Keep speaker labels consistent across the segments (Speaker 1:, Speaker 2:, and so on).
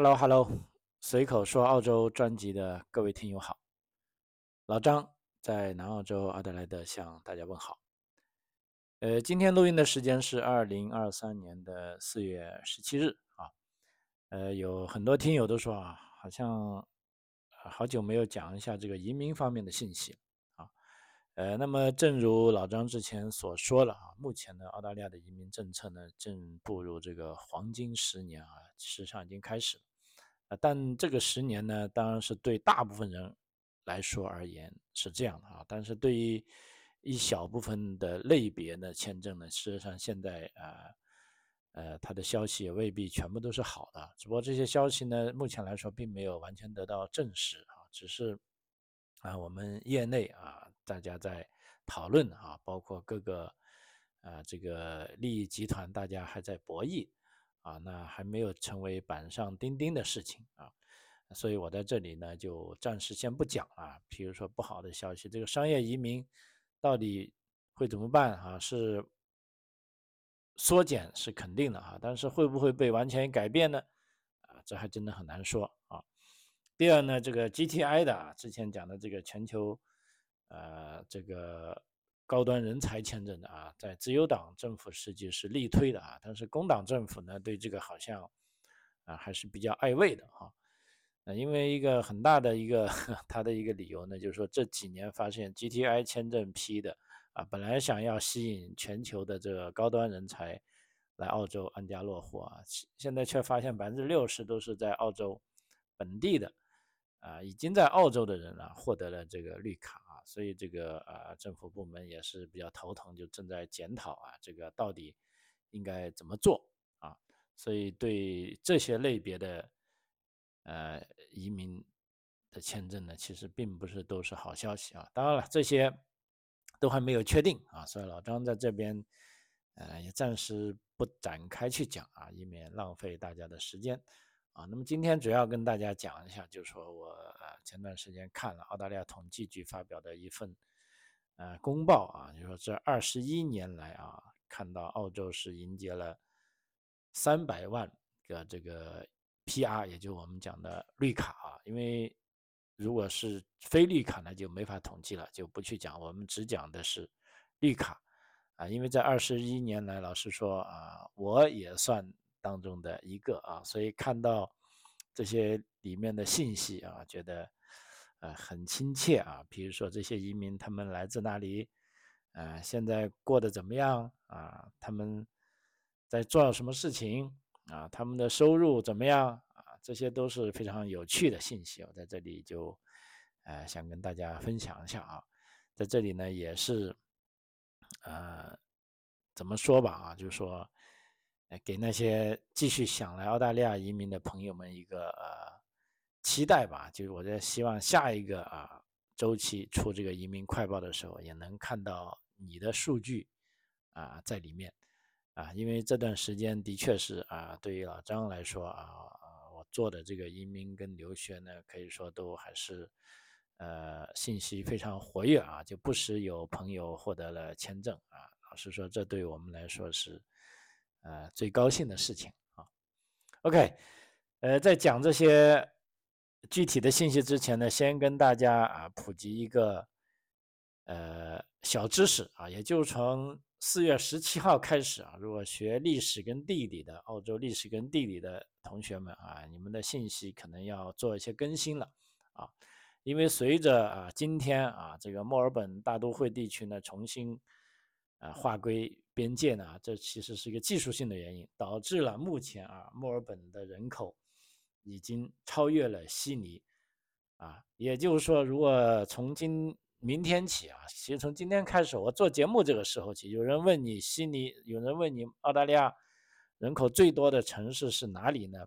Speaker 1: Hello，Hello，随口说澳洲专辑的各位听友好，老张在南澳洲阿德莱德向大家问好。呃，今天录音的时间是二零二三年的四月十七日啊。呃，有很多听友都说啊，好像好久没有讲一下这个移民方面的信息啊。呃，那么正如老张之前所说了啊，目前呢，澳大利亚的移民政策呢正步入这个黄金十年啊，事实上已经开始了。啊，但这个十年呢，当然是对大部分人来说而言是这样的啊，但是对于一小部分的类别的签证呢，事实上现在啊，呃，它的消息也未必全部都是好的，只不过这些消息呢，目前来说并没有完全得到证实啊，只是啊，我们业内啊，大家在讨论啊，包括各个啊这个利益集团，大家还在博弈。啊，那还没有成为板上钉钉的事情啊，所以我在这里呢就暂时先不讲了。比如说不好的消息，这个商业移民到底会怎么办啊？是缩减是肯定的啊，但是会不会被完全改变呢？啊，这还真的很难说啊。第二呢，这个 GTI 的啊，之前讲的这个全球呃这个。高端人才签证的啊，在自由党政府实际是力推的啊，但是工党政府呢对这个好像啊还是比较爱卫的哈。呃，因为一个很大的一个 他的一个理由呢，就是说这几年发现 GTI 签证批的啊，本来想要吸引全球的这个高端人才来澳洲安家落户啊，现在却发现百分之六十都是在澳洲本地的啊，已经在澳洲的人啊获得了这个绿卡。所以这个啊政府部门也是比较头疼，就正在检讨啊，这个到底应该怎么做啊？所以对这些类别的呃移民的签证呢，其实并不是都是好消息啊。当然了，这些都还没有确定啊，所以老张在这边呃也暂时不展开去讲啊，以免浪费大家的时间。啊，那么今天主要跟大家讲一下，就是说我呃前段时间看了澳大利亚统计局发表的一份呃公报啊，就说这二十一年来啊，看到澳洲是迎接了三百万个这个 PR，也就我们讲的绿卡啊，因为如果是非绿卡呢就没法统计了，就不去讲，我们只讲的是绿卡啊，因为在二十一年来，老实说啊，我也算。当中的一个啊，所以看到这些里面的信息啊，觉得呃很亲切啊。比如说这些移民他们来自哪里，呃，现在过得怎么样啊？他们在做什么事情啊？他们的收入怎么样啊？这些都是非常有趣的信息，我在这里就呃想跟大家分享一下啊。在这里呢，也是呃怎么说吧啊，就是说。给那些继续想来澳大利亚移民的朋友们一个呃期待吧，就是我在希望下一个啊周期出这个移民快报的时候，也能看到你的数据啊在里面啊，因为这段时间的确是啊，对于老张来说啊，我做的这个移民跟留学呢，可以说都还是呃信息非常活跃啊，就不时有朋友获得了签证啊，老实说，这对我们来说是。呃，最高兴的事情啊，OK，呃，在讲这些具体的信息之前呢，先跟大家啊普及一个呃小知识啊，也就从四月十七号开始啊，如果学历史跟地理的澳洲历史跟地理的同学们啊，你们的信息可能要做一些更新了啊，因为随着啊今天啊这个墨尔本大都会地区呢重新啊划归。边界呢？这其实是一个技术性的原因，导致了目前啊墨尔本的人口已经超越了悉尼啊。也就是说，如果从今明天起啊，其实从今天开始，我做节目这个时候起，有人问你悉尼，有人问你澳大利亚人口最多的城市是哪里呢？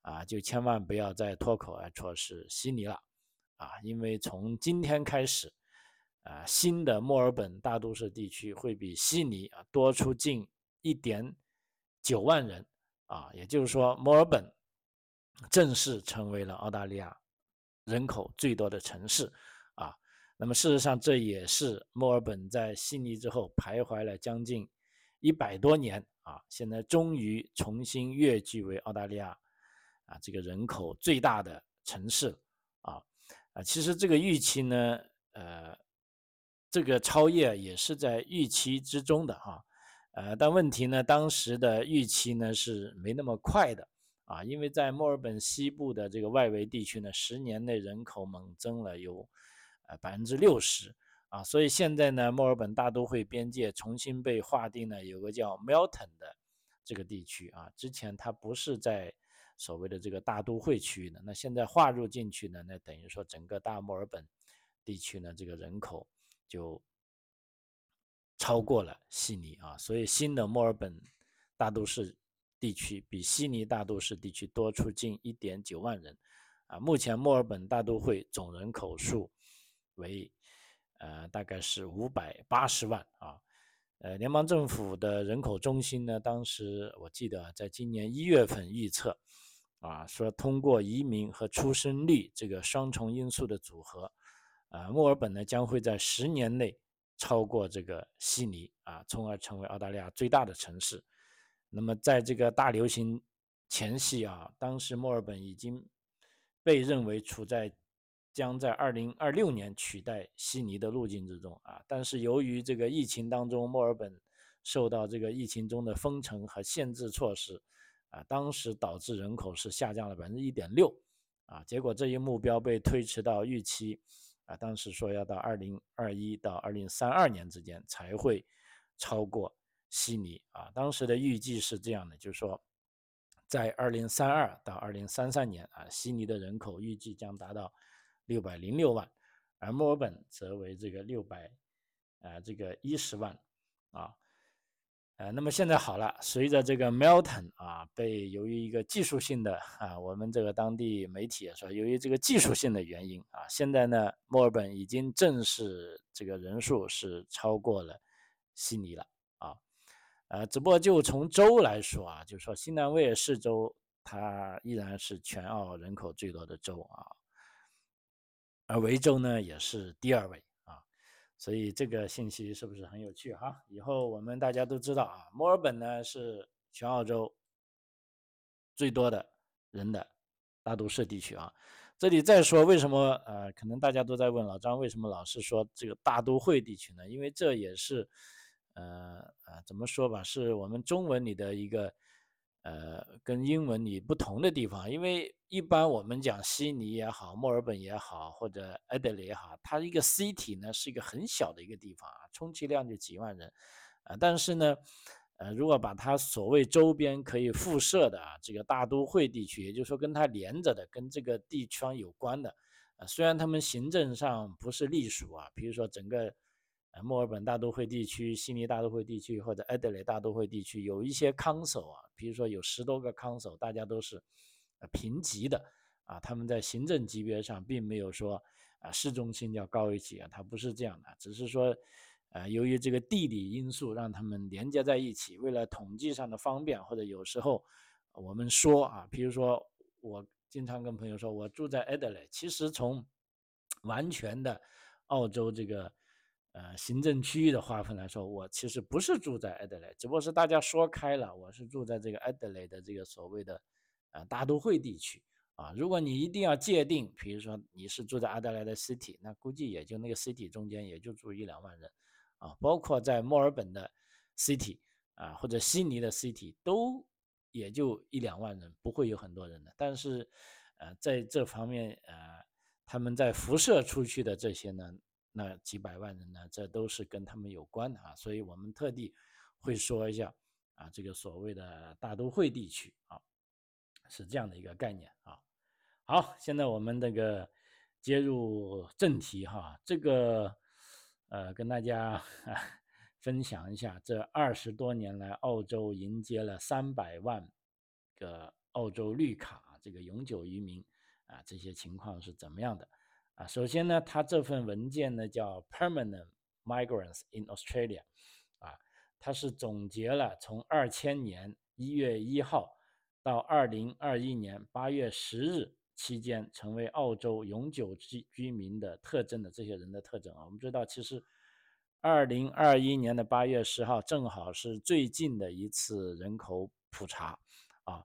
Speaker 1: 啊，就千万不要再脱口而出是悉尼了啊，因为从今天开始。啊，新的墨尔本大都市地区会比悉尼啊多出近一点九万人啊，也就是说，墨尔本正式成为了澳大利亚人口最多的城市啊。那么，事实上，这也是墨尔本在悉尼之后徘徊了将近一百多年啊，现在终于重新跃居为澳大利亚啊这个人口最大的城市啊啊，其实这个预期呢，呃，这个超越也是在预期之中的哈，呃，但问题呢，当时的预期呢是没那么快的啊，因为在墨尔本西部的这个外围地区呢，十年内人口猛增了有呃百分之六十。啊，所以现在呢，墨尔本大都会边界重新被划定了，有个叫 Melton 的这个地区啊。之前它不是在所谓的这个大都会区域的，那现在划入进去呢，那等于说整个大墨尔本地区呢，这个人口就超过了悉尼啊。所以新的墨尔本大都市地区比悉尼大都市地区多出近一点九万人啊。目前墨尔本大都会总人口数为。呃，大概是五百八十万啊。呃，联邦政府的人口中心呢，当时我记得在今年一月份预测，啊，说通过移民和出生率这个双重因素的组合，啊，墨尔本呢将会在十年内超过这个悉尼啊，从而成为澳大利亚最大的城市。那么在这个大流行前夕啊，当时墨尔本已经被认为处在。将在二零二六年取代悉尼的路径之中啊，但是由于这个疫情当中，墨尔本受到这个疫情中的封城和限制措施啊，当时导致人口是下降了百分之一点六啊，结果这一目标被推迟到预期啊，当时说要到二零二一到二零三二年之间才会超过悉尼啊，当时的预计是这样的，就是说在二零三二到二零三三年啊，悉尼的人口预计将达到。六百零六万，而墨尔本则为这个六百，啊，这个一十万，啊，呃，那么现在好了，随着这个 Melton 啊，被由于一个技术性的啊，我们这个当地媒体也说，由于这个技术性的原因啊，现在呢，墨尔本已经正式这个人数是超过了悉尼了，啊，呃，只不过就从州来说啊，就是说新南威尔士州它依然是全澳人口最多的州啊。而维州呢也是第二位，所以这个信息是不是很有趣哈？以后我们大家都知道啊，墨尔本呢是全澳洲最多的人的大都市地区啊。这里再说为什么呃，可能大家都在问老张为什么老是说这个大都会地区呢？因为这也是呃呃怎么说吧，是我们中文里的一个。呃，跟英文里不同的地方，因为一般我们讲悉尼也好，墨尔本也好，或者艾德雷也好，它一个 city 呢是一个很小的一个地方啊，充其量就几万人，啊，但是呢，呃，如果把它所谓周边可以辐射的啊这个大都会地区，也就是说跟它连着的，跟这个地圈有关的，啊，虽然他们行政上不是隶属啊，比如说整个。墨尔本大都会地区、悉尼大都会地区或者艾德雷大都会地区有一些 council 啊，比如说有十多个 council，大家都是平级的啊，他们在行政级别上并没有说啊市中心要高一级啊，它不是这样的，只是说呃由于这个地理因素让他们连接在一起，为了统计上的方便，或者有时候我们说啊，比如说我经常跟朋友说我住在艾德雷，其实从完全的澳洲这个。呃，行政区域的划分来说，我其实不是住在埃德雷，只不过是大家说开了，我是住在这个埃德雷的这个所谓的呃大都会地区啊。如果你一定要界定，比如说你是住在阿德莱的 city，那估计也就那个 city 中间也就住一两万人啊。包括在墨尔本的 city 啊，或者悉尼的 city 都也就一两万人，不会有很多人的。但是呃，在这方面呃，他们在辐射出去的这些呢。那几百万人呢？这都是跟他们有关的啊，所以我们特地会说一下啊，这个所谓的大都会地区啊，是这样的一个概念啊。好，现在我们这个接入正题哈，这个呃，跟大家 分享一下，这二十多年来，澳洲迎接了三百万个澳洲绿卡这个永久移民啊，这些情况是怎么样的？啊，首先呢，它这份文件呢叫 Permanent Migrants in Australia，啊，它是总结了从二千年一月一号到二零二一年八月十日期间成为澳洲永久居居民的特征的这些人的特征啊。我们知道，其实二零二一年的八月十号正好是最近的一次人口普查，啊。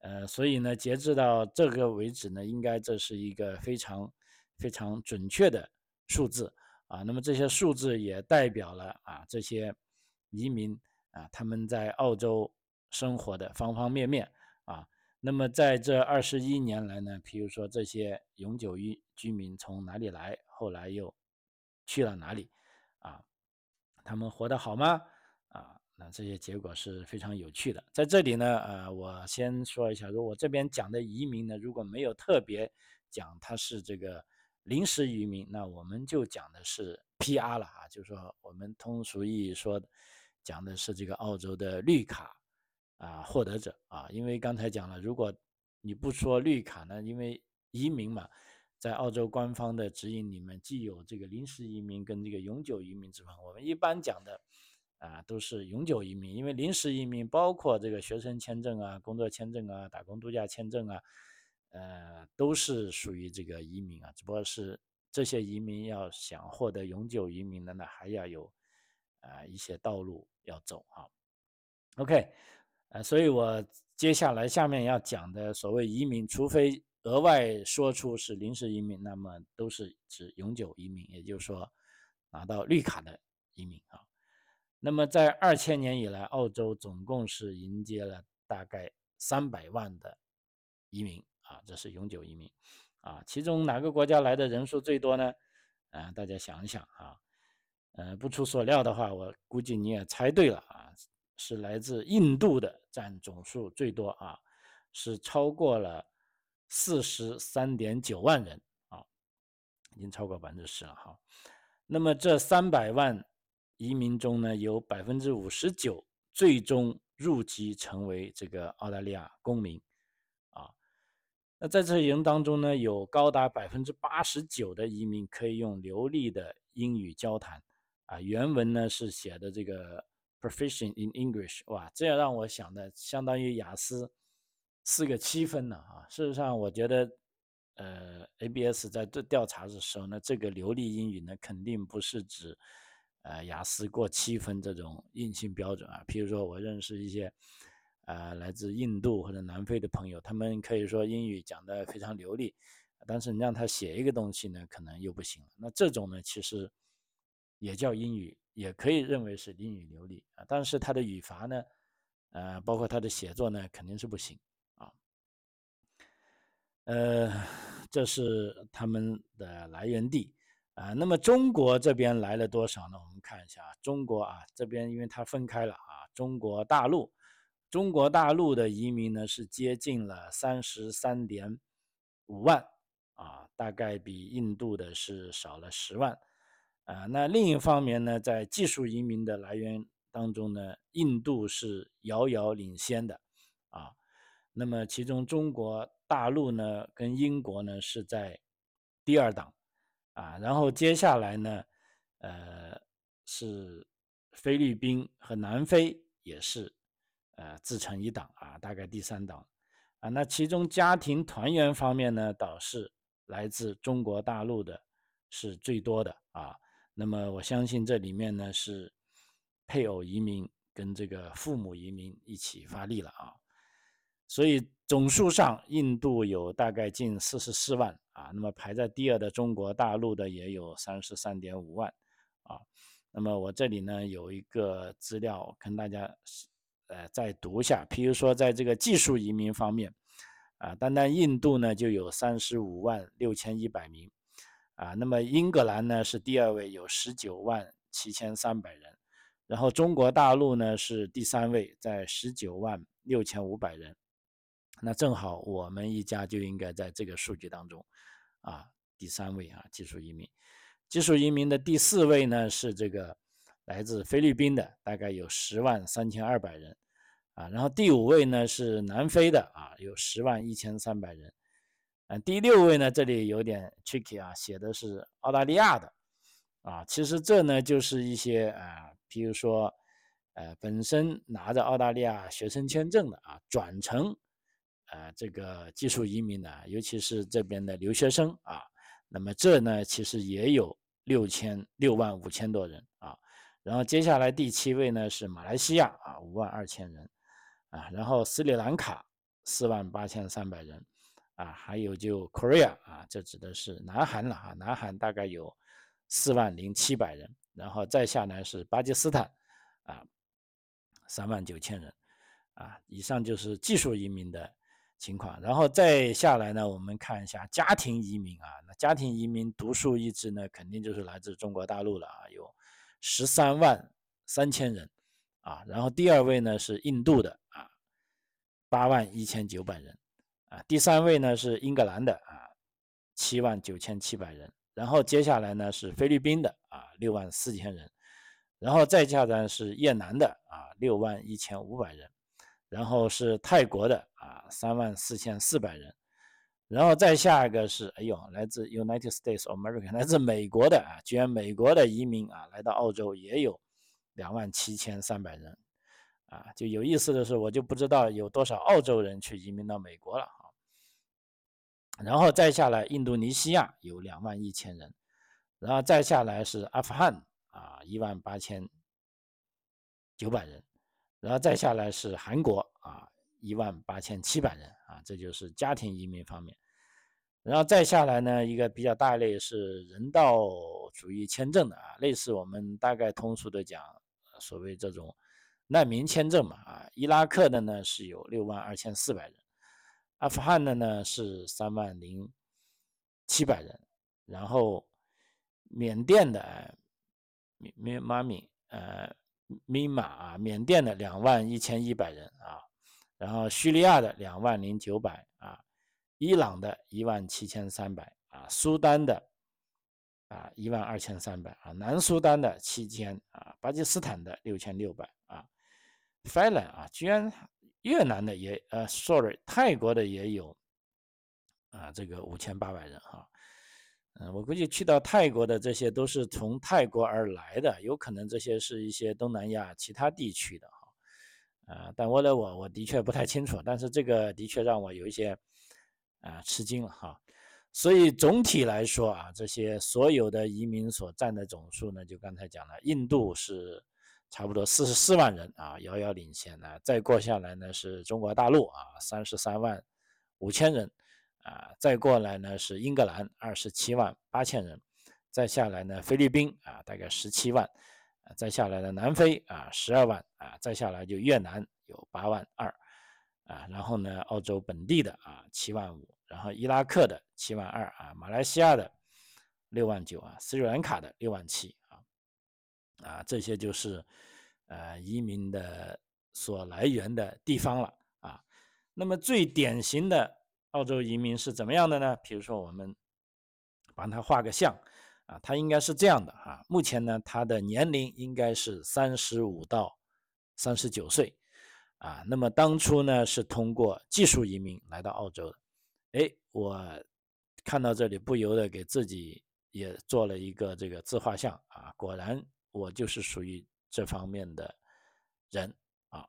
Speaker 1: 呃，所以呢，截至到这个为止呢，应该这是一个非常非常准确的数字啊。那么这些数字也代表了啊这些移民啊他们在澳洲生活的方方面面啊。那么在这二十一年来呢，比如说这些永久居居民从哪里来，后来又去了哪里啊？他们活得好吗？啊？那这些结果是非常有趣的。在这里呢，呃，我先说一下，如果我这边讲的移民呢，如果没有特别讲他是这个临时移民，那我们就讲的是 PR 了啊，就是说我们通俗意义说讲的是这个澳洲的绿卡啊获得者啊。因为刚才讲了，如果你不说绿卡呢，因为移民嘛，在澳洲官方的指引里面既有这个临时移民跟这个永久移民之分，我们一般讲的。啊，都是永久移民，因为临时移民包括这个学生签证啊、工作签证啊、打工度假签证啊，呃，都是属于这个移民啊。只不过是这些移民要想获得永久移民的呢，还要有啊一些道路要走啊。OK，呃，所以我接下来下面要讲的所谓移民，除非额外说出是临时移民，那么都是指永久移民，也就是说拿到绿卡的移民啊。那么在二千年以来，澳洲总共是迎接了大概三百万的移民啊，这是永久移民啊。其中哪个国家来的人数最多呢？啊，大家想一想啊，呃，不出所料的话，我估计你也猜对了啊，是来自印度的占总数最多啊，是超过了四十三点九万人啊，已经超过百分之十了哈。那么这三百万。移民中呢，有百分之五十九最终入籍成为这个澳大利亚公民，那在这人当中呢，有高达百分之八十九的移民可以用流利的英语交谈，啊，原文呢是写的这个 proficient in English，哇，这样让我想的相当于雅思四个七分呢，啊，事实上我觉得，呃，ABS 在这调查的时候呢，这个流利英语呢，肯定不是指。呃，雅思过七分这种硬性标准啊，譬如说我认识一些，呃，来自印度或者南非的朋友，他们可以说英语讲得非常流利，但是你让他写一个东西呢，可能又不行了。那这种呢，其实也叫英语，也可以认为是英语流利啊，但是他的语法呢，呃，包括他的写作呢，肯定是不行啊。呃，这是他们的来源地。啊，那么中国这边来了多少呢？我们看一下，中国啊这边，因为它分开了啊，中国大陆，中国大陆的移民呢是接近了三十三点五万啊，大概比印度的是少了十万啊。那另一方面呢，在技术移民的来源当中呢，印度是遥遥领先的啊。那么其中中国大陆呢跟英国呢是在第二档。啊，然后接下来呢，呃，是菲律宾和南非也是，呃，自成一党啊，大概第三党，啊，那其中家庭团圆方面呢，倒是来自中国大陆的是最多的啊。那么我相信这里面呢是配偶移民跟这个父母移民一起发力了啊。所以总数上，印度有大概近四十四万啊，那么排在第二的中国大陆的也有三十三点五万啊。那么我这里呢有一个资料跟大家呃再读一下，譬如说在这个技术移民方面啊，单单印度呢就有三十五万六千一百名啊，那么英格兰呢是第二位，有十九万七千三百人，然后中国大陆呢是第三位，在十九万六千五百人。那正好，我们一家就应该在这个数据当中，啊，第三位啊，技术移民，技术移民的第四位呢是这个来自菲律宾的，大概有十万三千二百人，啊，然后第五位呢是南非的，啊，有十万一千三百人，啊，第六位呢这里有点 tricky 啊，写的是澳大利亚的，啊，其实这呢就是一些啊，比如说，呃，本身拿着澳大利亚学生签证的啊，转成。呃，这个技术移民的，尤其是这边的留学生啊，那么这呢，其实也有六千六万五千多人。然后接下来第七位呢是马来西亚啊，五万二千人啊。然后斯里兰卡四万八千三百人，啊，还有就 Korea 啊，这指的是南韩了啊，南韩大概有四万零七百人，然后再下来是巴基斯坦，啊，三万九千人，啊，以上就是技术移民的情况，然后再下来呢，我们看一下家庭移民啊，那家庭移民独树一帜呢，肯定就是来自中国大陆了啊，有十三万三千人。啊，然后第二位呢是印度的啊，八万一千九百人，啊，第三位呢是英格兰的啊，七万九千七百人，然后接下来呢是菲律宾的啊，六万四千人，然后再下来是越南的啊，六万一千五百人，然后是泰国的啊，三万四千四百人，然后再下一个是哎呦，来自 United States of America，来自美国的啊，居然美国的移民啊来到澳洲也有。两万七千三百人，啊，就有意思的是，我就不知道有多少澳洲人去移民到美国了啊。然后再下来，印度尼西亚有两万一千人，然后再下来是阿富汗啊，一万八千九百人，然后再下来是韩国啊，一万八千七百人这就是家庭移民方面。然后再下来呢，一个比较大类是人道主义签证的啊，类似我们大概通俗的讲。所谓这种难民签证嘛，啊，伊拉克的呢是有六万二千四百人，阿富汗的呢是三万零七百人，然后缅甸的缅缅马米呃密码啊，缅甸的两万一千一百人啊，然后叙利亚的两万零九百啊，伊朗的一万七千三百啊，苏丹的。啊，一万二千三百啊，南苏丹的七千啊，巴基斯坦的六千六百啊，芬兰啊，居然越南的也呃，sorry，泰国的也有啊，这个五千八百人哈，嗯，我估计去到泰国的这些都是从泰国而来的，有可能这些是一些东南亚其他地区的哈，啊，但为了我我的确不太清楚，但是这个的确让我有一些啊吃惊了哈。所以总体来说啊，这些所有的移民所占的总数呢，就刚才讲了，印度是差不多四十四万人啊，遥遥领先呢。再过下来呢是中国大陆啊，三十三万五千人啊，再过来呢是英格兰二十七万八千人，再下来呢菲律宾啊，大概十七万，再下来呢南非啊十二万啊，再下来就越南有八万二啊，然后呢澳洲本地的啊七万五。然后伊拉克的七万二啊，马来西亚的六万九啊，斯里兰卡的六万七啊，啊，这些就是呃移民的所来源的地方了啊。那么最典型的澳洲移民是怎么样的呢？比如说我们帮他画个像啊，他应该是这样的啊。目前呢，他的年龄应该是三十五到三十九岁啊。那么当初呢是通过技术移民来到澳洲的。哎，我看到这里不由得给自己也做了一个这个自画像啊，果然我就是属于这方面的人啊。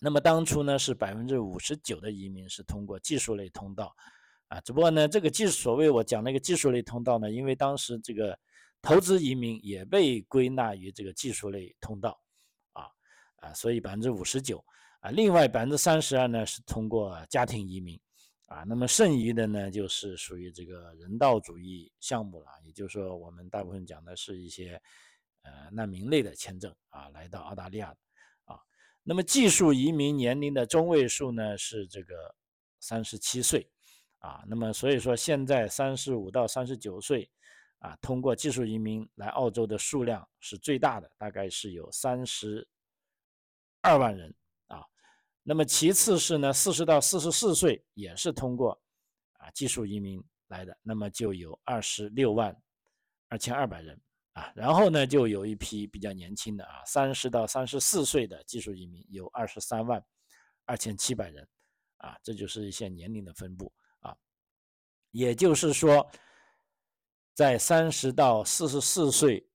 Speaker 1: 那么当初呢是百分之五十九的移民是通过技术类通道啊，只不过呢这个技所谓我讲那个技术类通道呢，因为当时这个投资移民也被归纳于这个技术类通道啊啊，所以百分之五十九啊，另外百分之三十二呢是通过家庭移民。啊，那么剩余的呢，就是属于这个人道主义项目了。也就是说，我们大部分讲的是一些呃难民类的签证啊，来到澳大利亚啊。那么技术移民年龄的中位数呢是这个三十七岁啊。那么所以说，现在三十五到三十九岁啊，通过技术移民来澳洲的数量是最大的，大概是有三十二万人啊。那么其次是呢，四十到四十四岁也是通过啊技术移民来的，那么就有二十六万二千二百人啊，然后呢就有一批比较年轻的啊，三十到三十四岁的技术移民有二十三万二千七百人啊，这就是一些年龄的分布，也就是说，在三十到四十四岁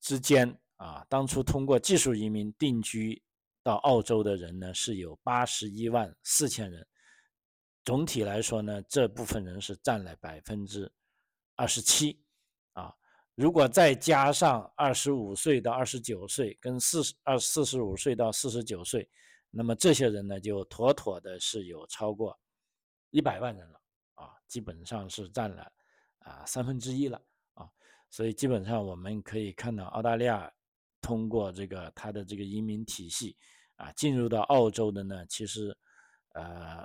Speaker 1: 之间啊，当初通过技术移民定居。到澳洲的人呢是有八十一万四千人，总体来说呢，这部分人是占了百分之二十七啊。如果再加上二十五岁到二十九岁跟四十二四十五岁到四十九岁那么这些人呢，就妥妥的是有超过一百万人了，基本上是占了啊三分之一了啊，所以基本上我们可以看到澳大利亚通过这个它的这个移民体系啊进入到澳洲的呢，其实呃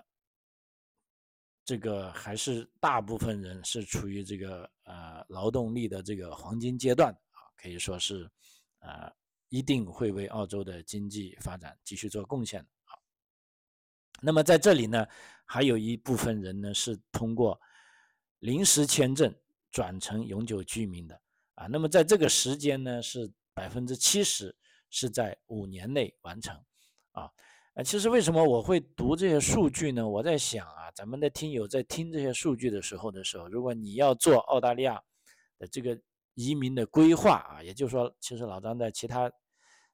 Speaker 1: 这个还是大部分人是处于这个呃劳动力的这个黄金阶段啊，可以说是啊。一定会为澳洲的经济发展继续做贡献的。那么在这里呢，还有一部分人呢是通过临时签证转成永久居民的啊。那么在这个时间呢，是百分之七十是在五年内完成啊。呃，其实为什么我会读这些数据呢？我在想啊，咱们的听友在听这些数据的时候的时候，如果你要做澳大利亚的这个移民的规划啊，也就是说，其实老张在其他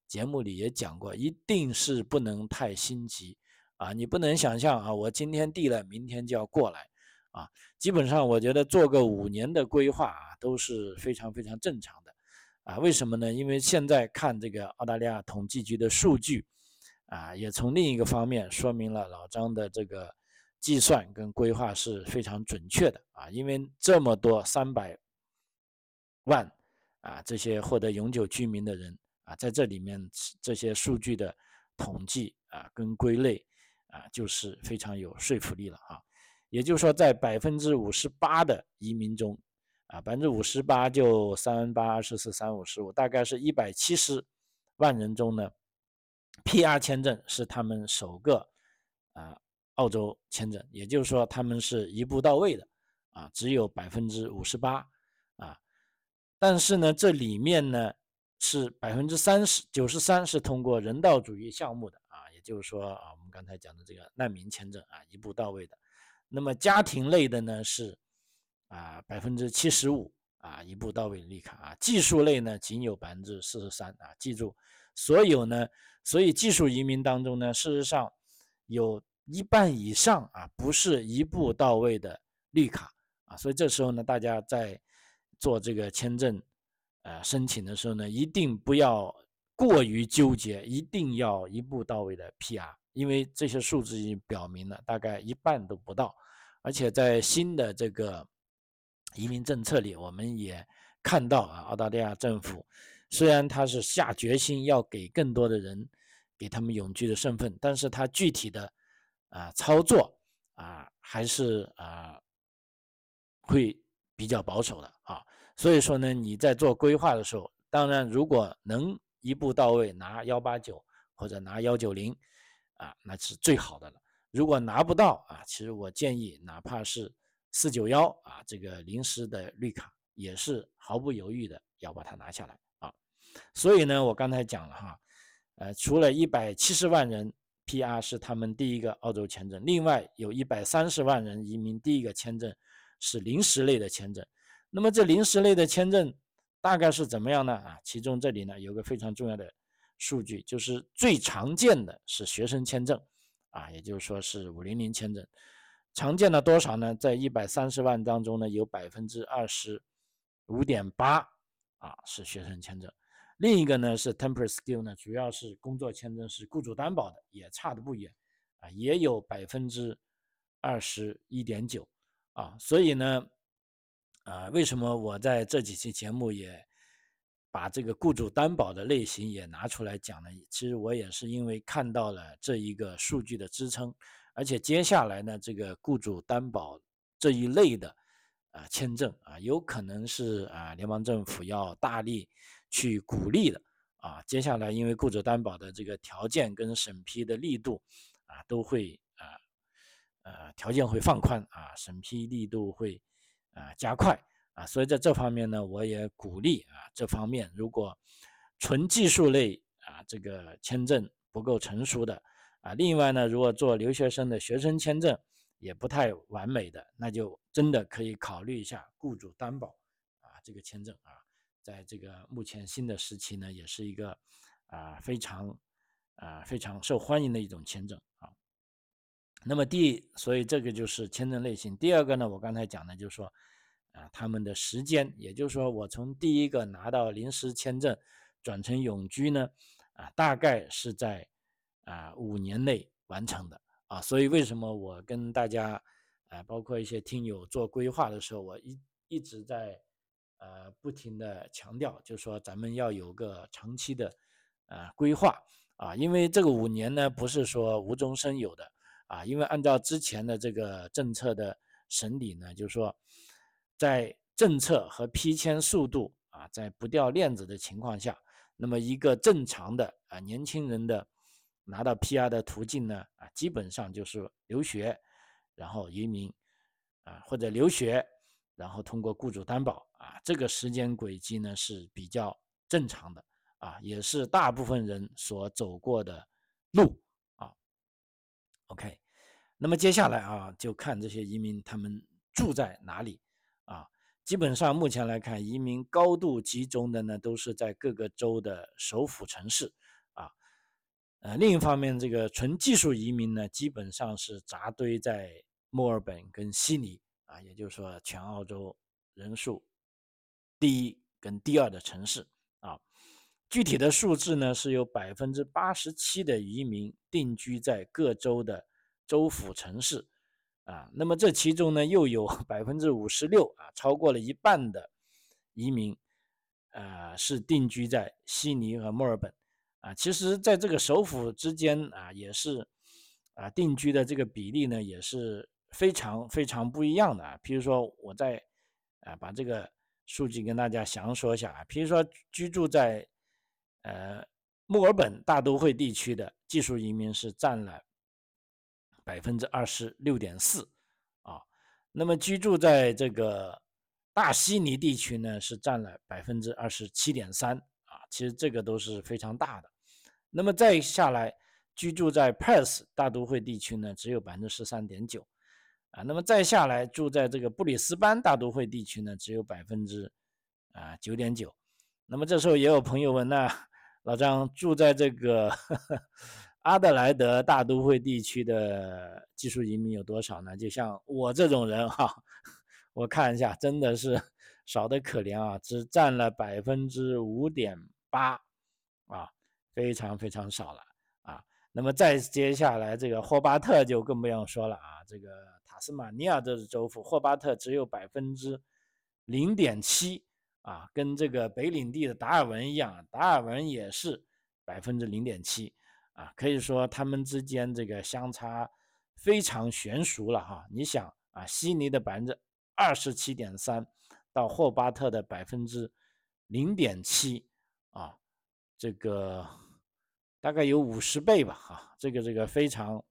Speaker 1: 节目里也讲过，一定是不能太心急啊！你不能想象啊，我今天递了，明天就要过来啊！基本上，我觉得做个五年的规划啊，都是非常非常正常的啊！为什么呢？因为现在看这个澳大利亚统计局的数据啊，也从另一个方面说明了老张的这个计算跟规划是非常准确的啊！因为这么多三百万啊，这些获得永久居民的人。啊，在这里面这些数据的统计啊，跟归类啊，就是非常有说服力了啊。也就是说，在百分之五十八的移民中，啊，百分之五十八就三八二十四三五十五，大概是一百七十万人中呢，PR 签证是他们首个啊澳洲签证，也就是说他们是一步到位的啊，只有百分之五十八啊。但是呢，这里面呢。是百分之三十九十三是通过人道主义项目的，就是说啊，我们刚才讲的这个难民签证啊，一步到位的。那么家庭类的呢是啊百分之七十五啊，一步到位的绿卡啊。技术类呢仅有百分之四十三啊。记住，所有呢，所以技术移民当中呢，事实上有一半以上啊不是一步到位的绿卡啊。所以这时候呢，大家在做这个签证。呃，申请的时候呢，一定不要过于纠结，一定要一步到位的 PR，因为这些数字已经表明了，大概一半都不到。而且在新的这个移民政策里，我们也看到啊，澳大利亚政府虽然他是下决心要给更多的人给他们永居的身份，但是他具体的啊操作啊还是啊会比较保守的啊。所以说呢，你在做规划的时候，当然如果能一步到位拿幺八九或者拿幺九零，啊，那是最好的了。如果拿不到啊，其实我建议哪怕是四九幺啊，这个临时的绿卡也是毫不犹豫的要把它拿下来啊。所以呢，我刚才讲了哈，呃，除了一百七十万人 PR 是他们第一个澳洲签证，另外有一百三十万人移民第一个签证是临时类的签证。那么这临时类的签证大概是怎么样呢？啊，其中这里呢有个非常重要的数据，就是最常见的是学生签证，啊，也就是说是五零零签证，常见的多少呢？在一百三十万当中呢，有百分之二十五点八啊是学生签证。另一个呢是 temporary skill 呢，主要是工作签证，是雇主担保的，也差的不远啊，也有百分之二十一点九啊，所以呢。啊，为什么我在这几期节目也把这个雇主担保的类型也拿出来讲呢？其实我也是因为看到了这一个数据的支撑，而且接下来呢，这个雇主担保这一类的啊签证啊，有可能是啊联邦政府要大力去鼓励的啊。接下来因为雇主担保的这个条件跟审批的力度啊，都会啊呃条件会放宽啊，审批力度会。啊，加快啊，所以在这方面呢，我也鼓励啊，这方面如果纯技术类啊，这个签证不够成熟的啊，另外呢，如果做留学生的学生签证也不太完美的，那就真的可以考虑一下雇主担保啊，这个签证啊，在这个目前新的时期呢，也是一个啊非常啊非常受欢迎的一种签证啊。那么第，所以这个就是签证类型。第二个呢，我刚才讲的就是说。啊，他们的时间，也就是说，我从第一个拿到临时签证转成永居呢，啊，大概是在啊五年内完成的啊。所以为什么我跟大家啊，包括一些听友做规划的时候，我一一直在呃不停的强调，就是说咱们要有个长期的呃规划啊，因为这个五年呢不是说无中生有的啊，因为按照之前的这个政策的审理呢，就是说在政策和批签速度啊，在不掉链子的情况下，那么一个正常的啊年轻人的拿到 PR 的途径呢啊，基本上就是留学，然后移民啊，或者留学，然后通过雇主担保啊，这个时间轨迹呢是比较正常的啊，也是大部分人所走过的路。OK，那么接下来啊，就看这些移民他们住在哪里啊。基本上目前来看，移民高度集中的呢，都是在各个州的首府城市，啊，呃，另一方面，这个纯技术移民呢，基本上是扎堆在墨尔本跟悉尼，啊，也就是说，全澳洲人数第一跟第二的城市，啊，具体的数字呢，是有百分之八十七的移民定居在各州的州府城市。啊，那么这其中呢，又有 百分之五十六啊，超过了一半的移民，呃，是定居在悉尼和墨尔本，啊，其实在这个首府之间啊，也是啊，定居的这个比例呢，也是非常非常不一样的啊。譬如说，我在啊，把这个数据跟大家详说一下啊，譬如说，居住在呃墨尔本大都会地区的技术移民是占了。百分之二十六点四，啊，那么居住在这个大悉尼地区呢，是占了百分之二十七点三，啊，其实这个都是非常大的。那么再下来，居住在 Perth 大都会地区呢，只有百分之十三点九，啊，那么再下来住在这个布里斯班大都会地区呢，只有百分之啊九点九。那么这时候也有朋友问，那老张住在这个？阿德莱德大都会地区的技术移民有多少呢？就像我这种人哈，我看一下，真的是 少得可怜啊，只占了百分之五点八，啊，非常非常少了啊。那么再接下来这个霍巴特就更不用说了啊，这个塔斯马尼亚州州府，霍巴特只有百分之零点七啊，跟这个北领地的达尔文一样，达尔文也是百分之零点七。啊，可以说他们之间这个相差非常悬殊了哈。你想啊，悉尼的百分之二十七点三到霍巴特的百分之零点七啊，这个大概有五十倍吧哈。这个这个非常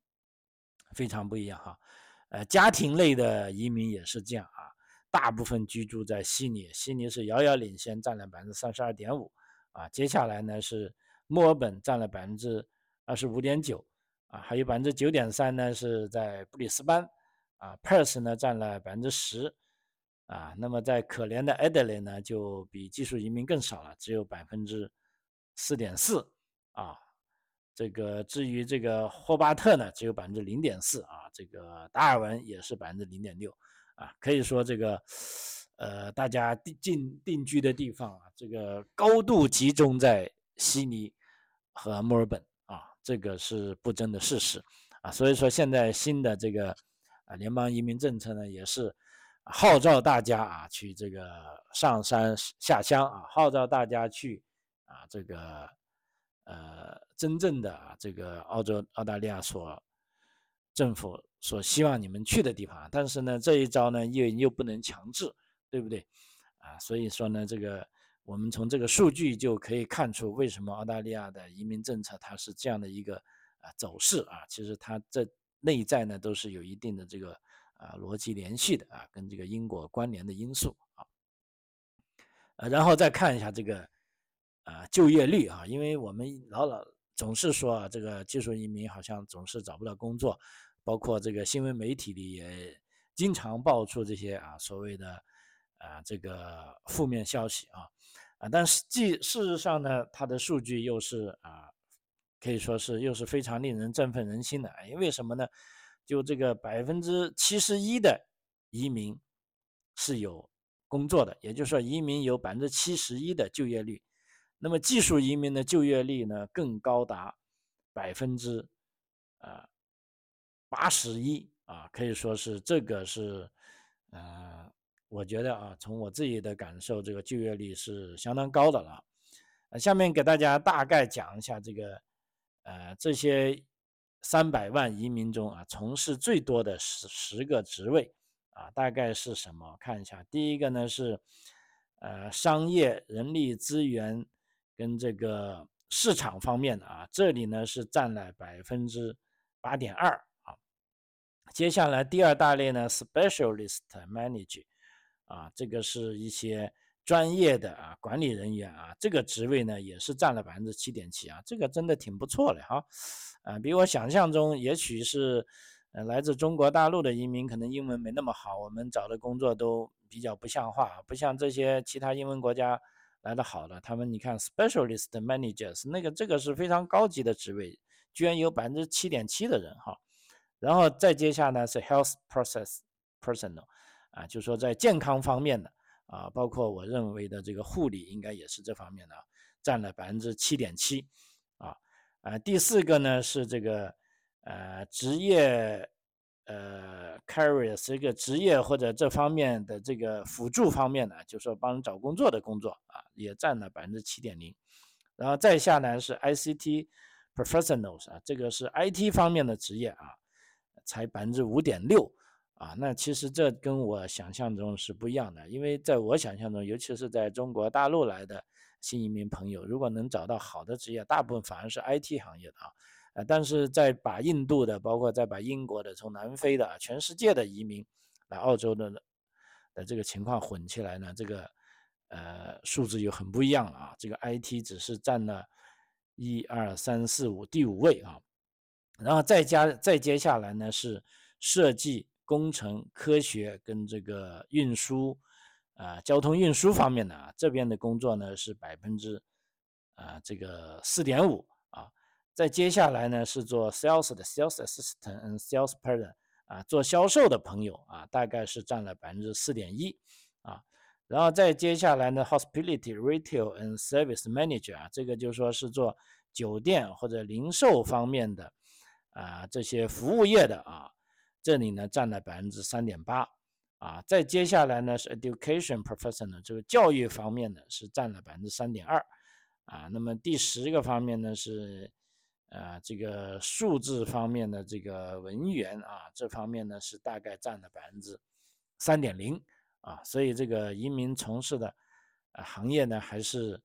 Speaker 1: 非常不一样哈。呃，家庭类的移民也是这样啊，大部分居住在悉尼，悉尼是遥遥领先，占了百分之三十二点五啊。接下来呢是墨尔本占了百分之。二十五点九啊，还有百分之九点三呢，是在布里斯班啊，Perth 呢占了百分之十啊，那么在可怜的 Adelaide 呢，就比技术移民更少了，只有百分之四点四啊。这个至于这个霍巴特呢，只有百分之零点四啊，这个达尔文也是百分之零点六啊，可以说这个呃，大家定定定居的地方啊，这个高度集中在悉尼和墨尔本啊。这个是不争的事实啊，所以说现在新的这个啊联邦移民政策呢，也是号召大家啊去这个上山下乡啊，号召大家去啊这个呃真正的啊这个澳洲澳大利亚所政府所希望你们去的地方，但是呢这一招呢又又不能强制，对不对啊？所以说呢这个。我们从这个数据就可以看出，为什么澳大利亚的移民政策它是这样的一个啊走势啊，其实它这内在呢都是有一定的这个啊逻辑联系的啊，跟这个因果关联的因素啊。呃，然后再看一下这个啊就业率啊，因为我们老老总是说啊，这个技术移民好像总是找不到工作，包括这个新闻媒体里也经常爆出这些啊所谓的啊这个负面消息啊。啊，但实际事实上呢，它的数据又是啊，可以说是又是非常令人振奋人心的。因为什么呢？就这个百分之七十一的移民是有工作的，也就是说移民有百分之七十一的就业率。那么技术移民的就业率呢，更高达百分之啊八十一啊，可以说是这个是呃，我觉得啊，从我自己的感受，这个就业率是相当高的了。下面给大家大概讲一下这个呃这些三百万移民中啊，从事最多的十十个职位啊，大概是什么？看一下，第一个呢是呃商业人力资源跟这个。市场方面的啊，这里呢是占了百分之八点二。接下来第二大类呢，specialist manager，啊，这个是一些专业的啊管理人员啊，这个职位呢也是占了百分之七点七啊，这个真的挺不错的哈，啊，比我想象中，也许是呃来自中国大陆的移民可能英文没那么好，我们找的工作都比较不像话，不像这些其他英文国家。来的好的，他们你看，specialist managers 那个这个是非常高级的职位，居然有百分之七点七的人哈，然后再接下呢是 health process personal，啊，就是说在健康方面的啊，包括我认为的这个护理应该也是这方面的，占了百分之七点七，啊啊，第四个呢是这个呃职业。呃，careers 一个职业或者这方面的这个辅助方面呢，就说帮人找工作的工作啊，也占了百分之七点零。然后再下呢是 ICT professionals 啊，这个是 IT 方面的职业啊，才百分之五点六啊。那其实这跟我想象中是不一样的，因为在我想象中，尤其是在中国大陆来的新移民朋友，如果能找到好的职业，大部分反而是 IT 行业的啊。但是在把印度的，包括再把英国的，从南非的，全世界的移民来澳洲的的这个情况混起来呢，这个呃数字又很不一样了啊。这个 IT 只是占了一二三四五第五位啊，然后再加再接下来呢是设计、工程、科学跟这个运输啊交通运输方面的啊，这边的工作呢是百分之啊这个四点五啊。再接下来呢是做 sales 的 sales assistant and sales person 啊，做销售的朋友啊，大概是占了百分之四点一啊，然后再接下来呢 hospitality retail and service manager 啊，这个就说是做酒店或者零售方面的啊这些服务业的啊，这里呢占了百分之三点八啊，再接下来呢是 education professional 这个教育方面的是占了百分之三点二啊，那么第十个方面呢是。啊，这个数字方面的这个文员啊，这方面呢是大概占了百分之三点零啊，所以这个移民从事的行业呢，还是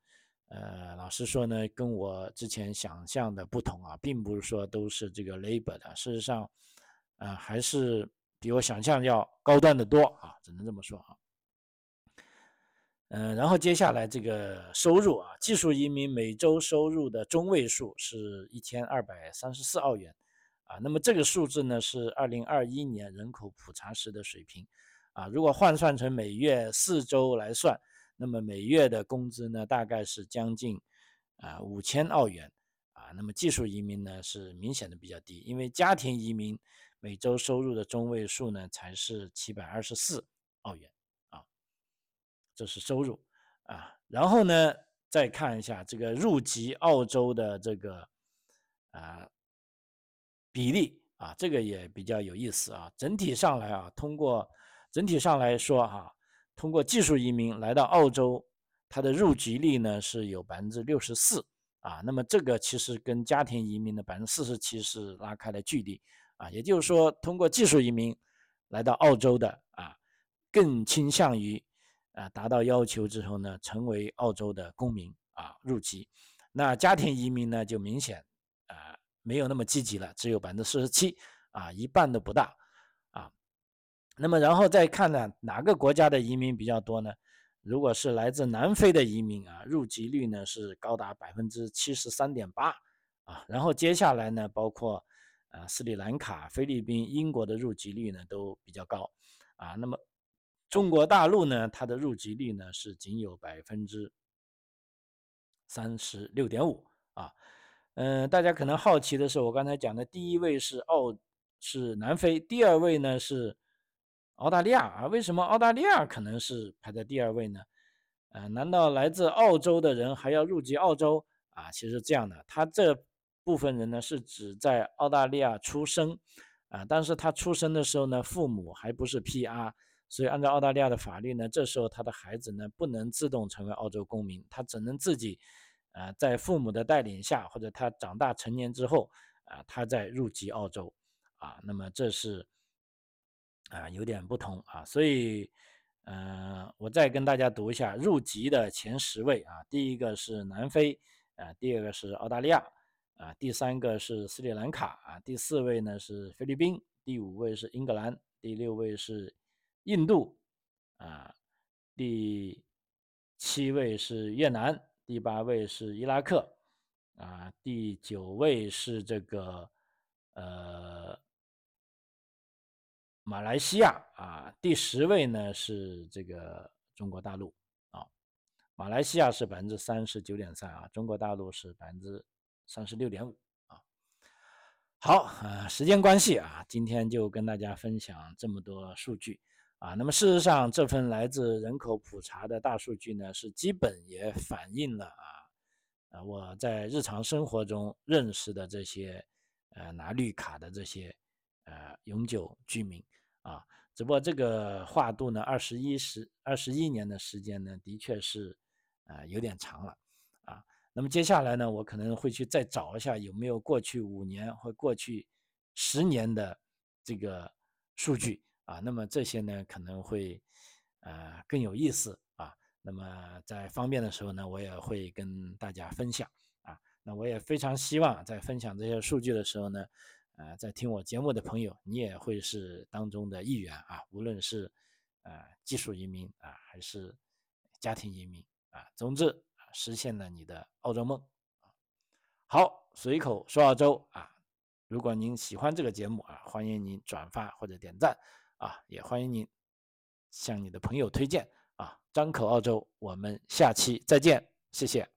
Speaker 1: 呃，老实说呢，跟我之前想象的不同啊，并不是说都是这个 labor 的，事实上，啊，还是比我想象要高端的多啊，只能这么说啊。嗯，然后接下来这个收入啊，技术移民每周收入的中位数是一千二百三十四澳元，啊，那么这个数字呢是二零二一年人口普查时的水平，啊，如果换算成每月四周来算，那么每月的工资呢大概是将近啊五千澳元，啊，那么技术移民呢是明显的比较低，因为家庭移民每周收入的中位数呢才是七百二十四澳元。啊这是收入啊，然后呢，再看一下这个入籍澳洲的这个啊比例啊，这个也比较有意思啊。整体上来啊，通过整体上来说哈，通过技术移民来到澳洲，它的入籍率呢是有百分之六十四啊。那么这个其实跟家庭移民的百分之四十七是拉开了距离啊。也就是说，通过技术移民来到澳洲的啊，更倾向于。啊，达到要求之后呢，成为澳洲的公民啊，入籍。那家庭移民呢，就明显啊没有那么积极了，只有百分之四十七啊，一半都不大。那么然后再看呢，哪个国家的移民比较多呢？如果是来自南非的移民啊，入籍率呢是高达百分之七十三点八啊。然后接下来呢，包括啊斯里兰卡、菲律宾、英国的入籍率呢都比较高啊。那么中国大陆呢，它的入籍率呢是仅有百分之三十六点五啊。嗯，大家可能好奇的是，我刚才讲的第一位是澳是南非，第二位呢是澳大利亚啊。为什么澳大利亚可能是排在第二位呢？呃，难道来自澳洲的人还要入籍澳洲啊？其实这样的，他这部分人呢是指在澳大利亚出生，啊，但是他出生的时候呢，父母还不是 PR，所以按照澳大利亚的法律呢，这时候他的孩子呢不能自动成为澳洲公民，他只能自己，呃，在父母的带领下，或者他长大成年之后，啊，他再入籍澳洲，啊，那么这是，啊，有点不同啊，所以。嗯，我再跟大家读一下入籍的前十位啊，第一个是南非，啊，第二个是澳大利亚，啊，第三个是斯里兰卡，啊，第四位呢是菲律宾，第五位是英格兰，第六位是印度，啊，第七位是越南，第八位是伊拉克，啊，第九位是这个，呃。马来西亚啊，第十位呢是这个中国大陆啊，马来西亚是百分之三十九点三啊，中国大陆是百分之三十六点五啊。好啊，时间关系啊，今天就跟大家分享这么多数据啊。那么事实上，这份来自人口普查的大数据呢，是基本也反映了啊，呃，我在日常生活中认识的这些呃拿绿卡的这些呃永久居民。啊，只不过这个跨度呢，二十一时二十一年的时间呢，的确是，啊，有点长了，啊，那么接下来呢，我可能会去再找一下有没有过去五年或过去十年的这个数据啊，那么这些呢可能会，呃，更有意思啊，那么在方便的时候呢，我也会跟大家分享啊，那我也非常希望在分享这些数据的时候呢。呃，在听我节目的朋友，你也会是当中的一员啊！无论是呃技术移民啊，还是家庭移民啊，总之啊，实现了你的澳洲梦啊！好，随口说澳洲啊！如果您喜欢这个节目啊，欢迎您转发或者点赞啊，也欢迎您向你的朋友推荐啊！张口澳洲，我们下期再见，谢谢。